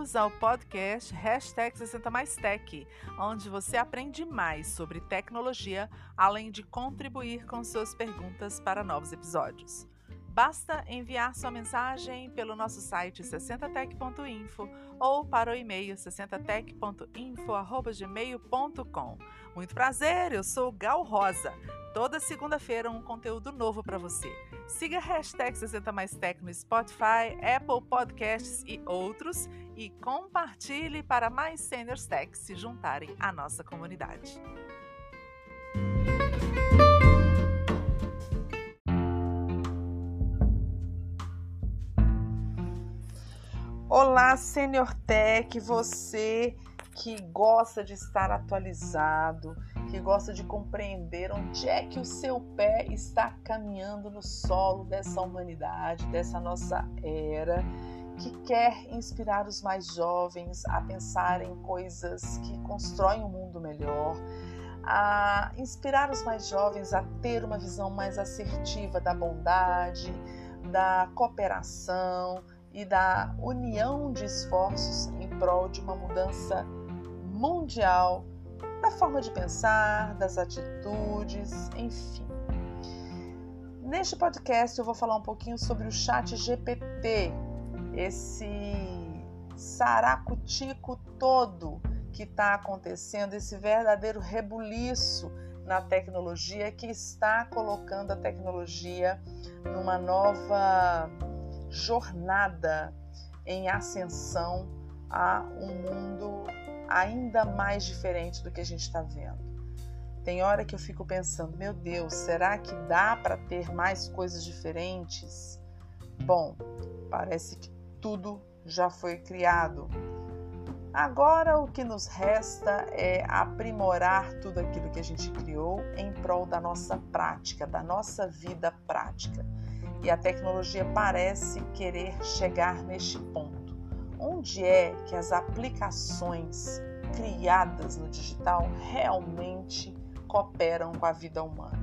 Bem-vindos ao podcast Hashtag 60 Mais Tech, onde você aprende mais sobre tecnologia, além de contribuir com suas perguntas para novos episódios. Basta enviar sua mensagem pelo nosso site 60tech.info ou para o e-mail 60tech.info@gmail.com. Muito prazer, eu sou Gal Rosa. Toda segunda-feira um conteúdo novo para você. Siga a hashtag 60 Mais Tech no Spotify, Apple Podcasts e outros e compartilhe para mais seniors tech se juntarem à nossa comunidade. Olá, Senior Tech, você que gosta de estar atualizado, que gosta de compreender onde é que o seu pé está caminhando no solo dessa humanidade, dessa nossa era, que quer inspirar os mais jovens a pensar em coisas que constroem um mundo melhor, a inspirar os mais jovens a ter uma visão mais assertiva da bondade, da cooperação e da união de esforços em prol de uma mudança mundial da forma de pensar, das atitudes, enfim. Neste podcast eu vou falar um pouquinho sobre o Chat GPT, esse saracutico todo que está acontecendo, esse verdadeiro rebuliço na tecnologia que está colocando a tecnologia numa nova jornada em ascensão a um mundo ainda mais diferente do que a gente está vendo. Tem hora que eu fico pensando, meu Deus, será que dá para ter mais coisas diferentes? Bom, parece que tudo já foi criado. Agora o que nos resta é aprimorar tudo aquilo que a gente criou em prol da nossa prática, da nossa vida prática. E a tecnologia parece querer chegar neste ponto onde é que as aplicações criadas no digital realmente cooperam com a vida humana.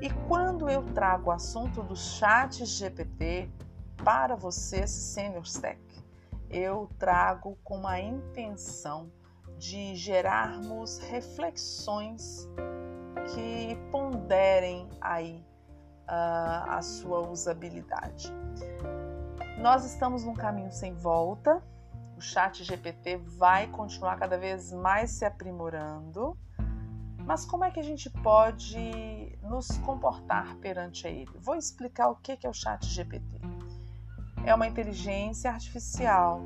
E quando eu trago o assunto do chat GPT para vocês, Senior Tech, eu trago com a intenção de gerarmos reflexões que ponderem aí uh, a sua usabilidade. Nós estamos num caminho sem volta. O chat GPT vai continuar cada vez mais se aprimorando. Mas como é que a gente pode nos comportar perante ele? Vou explicar o que é o chat GPT. É uma inteligência artificial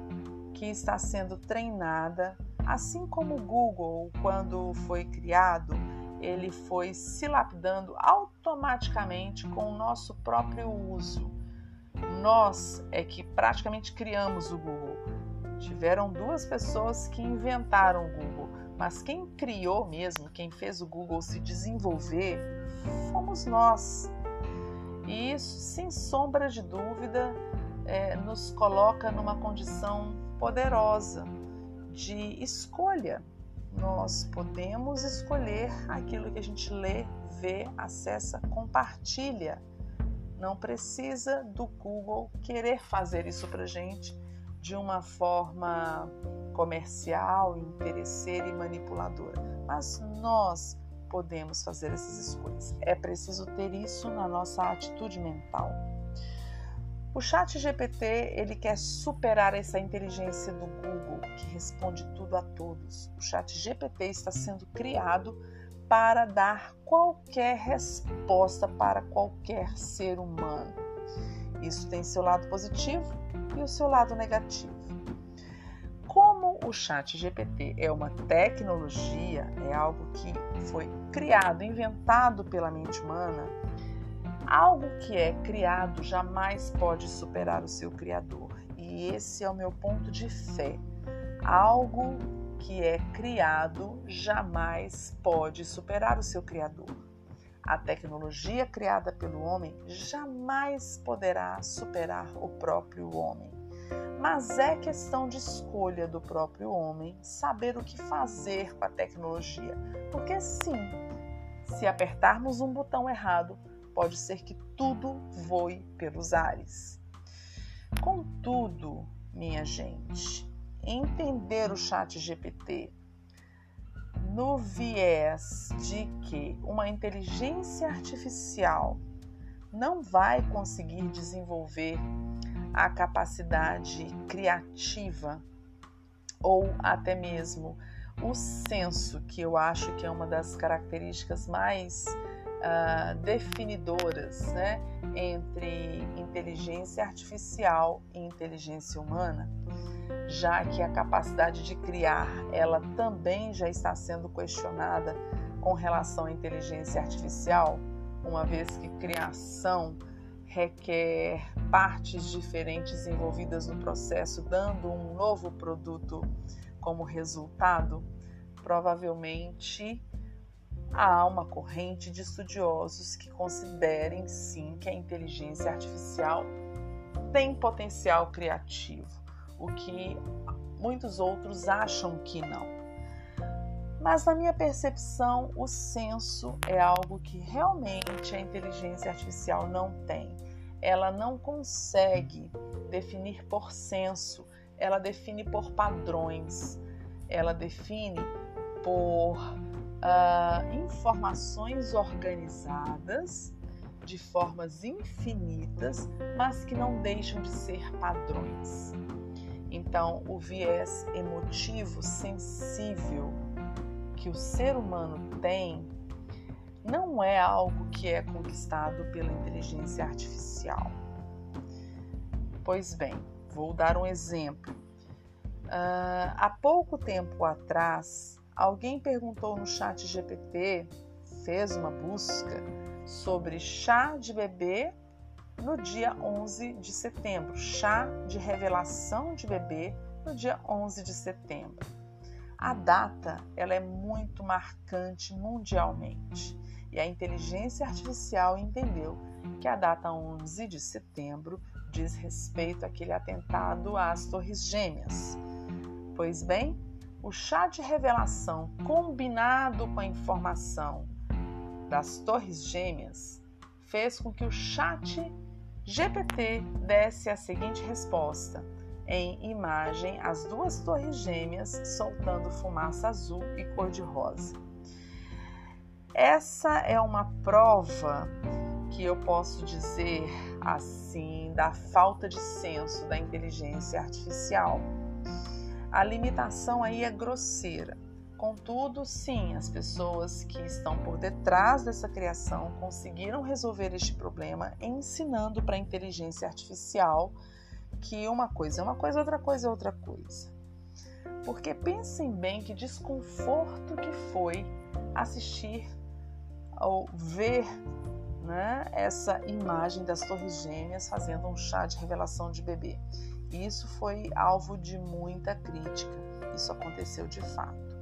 que está sendo treinada, assim como o Google, quando foi criado, ele foi se lapidando automaticamente com o nosso próprio uso. Nós é que praticamente criamos o Google. Tiveram duas pessoas que inventaram o Google, mas quem criou mesmo, quem fez o Google se desenvolver, fomos nós. E isso, sem sombra de dúvida, é, nos coloca numa condição poderosa de escolha. Nós podemos escolher aquilo que a gente lê, vê, acessa, compartilha não precisa do Google querer fazer isso para gente de uma forma comercial, interesseira e manipuladora. Mas nós podemos fazer essas escolhas. É preciso ter isso na nossa atitude mental. O Chat GPT ele quer superar essa inteligência do Google que responde tudo a todos. O Chat GPT está sendo criado para dar qualquer resposta para qualquer ser humano. Isso tem seu lado positivo e o seu lado negativo. Como o Chat GPT é uma tecnologia, é algo que foi criado, inventado pela mente humana, algo que é criado jamais pode superar o seu criador. E esse é o meu ponto de fé. Algo que é criado jamais pode superar o seu criador. A tecnologia criada pelo homem jamais poderá superar o próprio homem. Mas é questão de escolha do próprio homem saber o que fazer com a tecnologia. Porque sim, se apertarmos um botão errado, pode ser que tudo voe pelos ares. Contudo, minha gente, entender o chat GPT no viés de que uma inteligência artificial não vai conseguir desenvolver a capacidade criativa ou até mesmo o senso, que eu acho que é uma das características mais uh, definidoras né, entre inteligência artificial e inteligência humana, já que a capacidade de criar ela também já está sendo questionada com relação à inteligência artificial, uma vez que criação requer partes diferentes envolvidas no processo, dando um novo produto como resultado, provavelmente há uma corrente de estudiosos que considerem sim que a inteligência artificial tem potencial criativo, o que muitos outros acham que não. Mas na minha percepção, o senso é algo que realmente a inteligência artificial não tem. Ela não consegue definir por senso, ela define por padrões, ela define por uh, informações organizadas de formas infinitas, mas que não deixam de ser padrões. Então, o viés emotivo sensível que o ser humano tem não é algo que é conquistado pela inteligência artificial. Pois bem, vou dar um exemplo. Uh, há pouco tempo atrás, alguém perguntou no chat GPT, fez uma busca sobre chá de bebê no dia 11 de setembro, chá de revelação de bebê no dia 11 de setembro. A data ela é muito marcante mundialmente e a inteligência artificial entendeu que a data 11 de setembro diz respeito àquele atentado às Torres Gêmeas. Pois bem, o chá de revelação combinado com a informação das Torres Gêmeas fez com que o chat GPT desse a seguinte resposta: em imagem as duas torres gêmeas soltando fumaça azul e cor-de-rosa. Essa é uma prova que eu posso dizer assim da falta de senso da inteligência artificial. A limitação aí é grosseira. Contudo, sim, as pessoas que estão por detrás dessa criação conseguiram resolver este problema ensinando para a inteligência artificial que uma coisa é uma coisa, outra coisa é outra coisa. Porque pensem bem que desconforto que foi assistir ou ver né, essa imagem das Torres Gêmeas fazendo um chá de revelação de bebê. Isso foi alvo de muita crítica. Isso aconteceu de fato.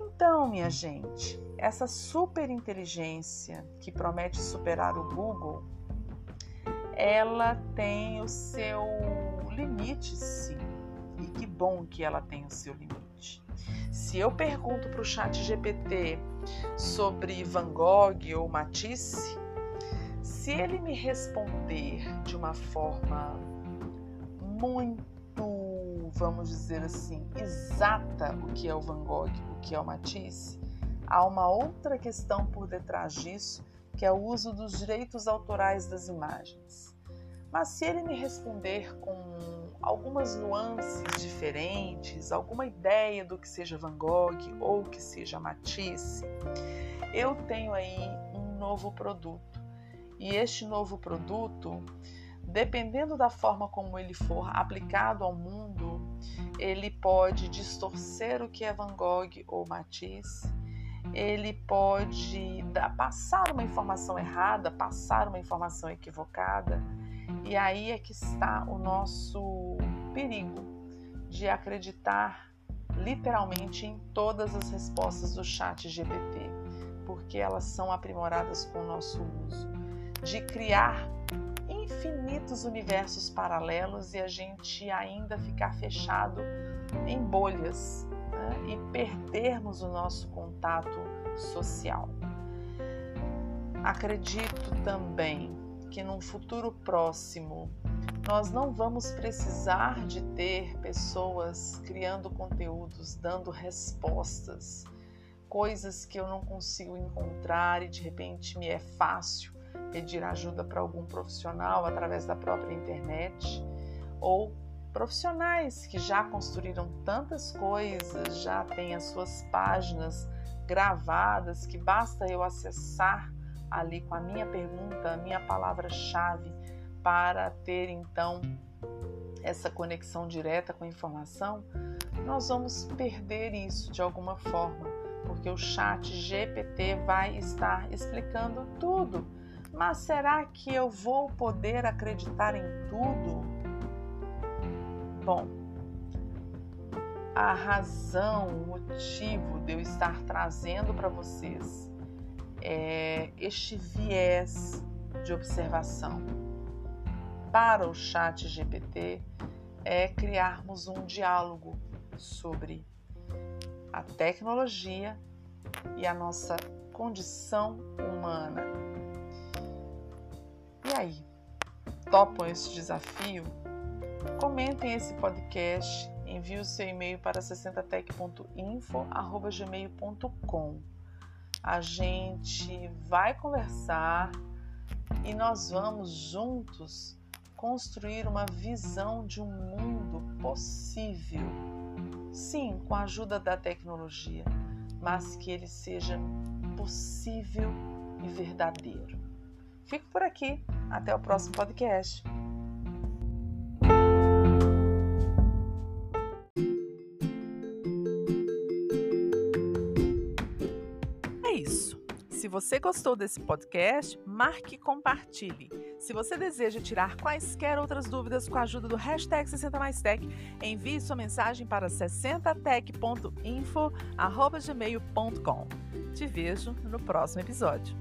Então, minha gente, essa super inteligência que promete superar o Google ela tem o seu limite, sim. E que bom que ela tem o seu limite. Se eu pergunto para o chat GPT sobre Van Gogh ou Matisse, se ele me responder de uma forma muito, vamos dizer assim, exata o que é o Van Gogh, o que é o Matisse, há uma outra questão por detrás disso que é o uso dos direitos autorais das imagens. Mas se ele me responder com algumas nuances diferentes, alguma ideia do que seja Van Gogh ou que seja Matisse, eu tenho aí um novo produto. E este novo produto, dependendo da forma como ele for aplicado ao mundo, ele pode distorcer o que é Van Gogh ou Matisse, ele pode dar, passar uma informação errada, passar uma informação equivocada, e aí é que está o nosso perigo de acreditar literalmente em todas as respostas do chat GPT, porque elas são aprimoradas com o nosso uso, de criar infinitos universos paralelos e a gente ainda ficar fechado em bolhas né? e perdermos o nosso contato social. Acredito também que num futuro próximo Nós não vamos precisar de ter pessoas criando conteúdos, dando respostas, coisas que eu não consigo encontrar e de repente me é fácil pedir ajuda para algum profissional através da própria internet ou profissionais que já construíram tantas coisas, já têm as suas páginas gravadas que basta eu acessar ali com a minha pergunta, a minha palavra-chave para ter então essa conexão direta com a informação, nós vamos perder isso de alguma forma, porque o chat GPT vai estar explicando tudo. Mas será que eu vou poder acreditar em tudo? Bom, a razão, o motivo de eu estar trazendo para vocês é este viés de observação para o chat GPT é criarmos um diálogo sobre a tecnologia e a nossa condição humana. Aí, topam esse desafio? Comentem esse podcast, envie o seu e-mail para 60tech.info@gmail.com. A gente vai conversar e nós vamos juntos construir uma visão de um mundo possível. Sim, com a ajuda da tecnologia, mas que ele seja possível e verdadeiro. Fico por aqui. Até o próximo podcast. É isso. Se você gostou desse podcast, marque e compartilhe. Se você deseja tirar quaisquer outras dúvidas com a ajuda do hashtag 60maistech, envie sua mensagem para 60tech.info.gmail.com. Te vejo no próximo episódio.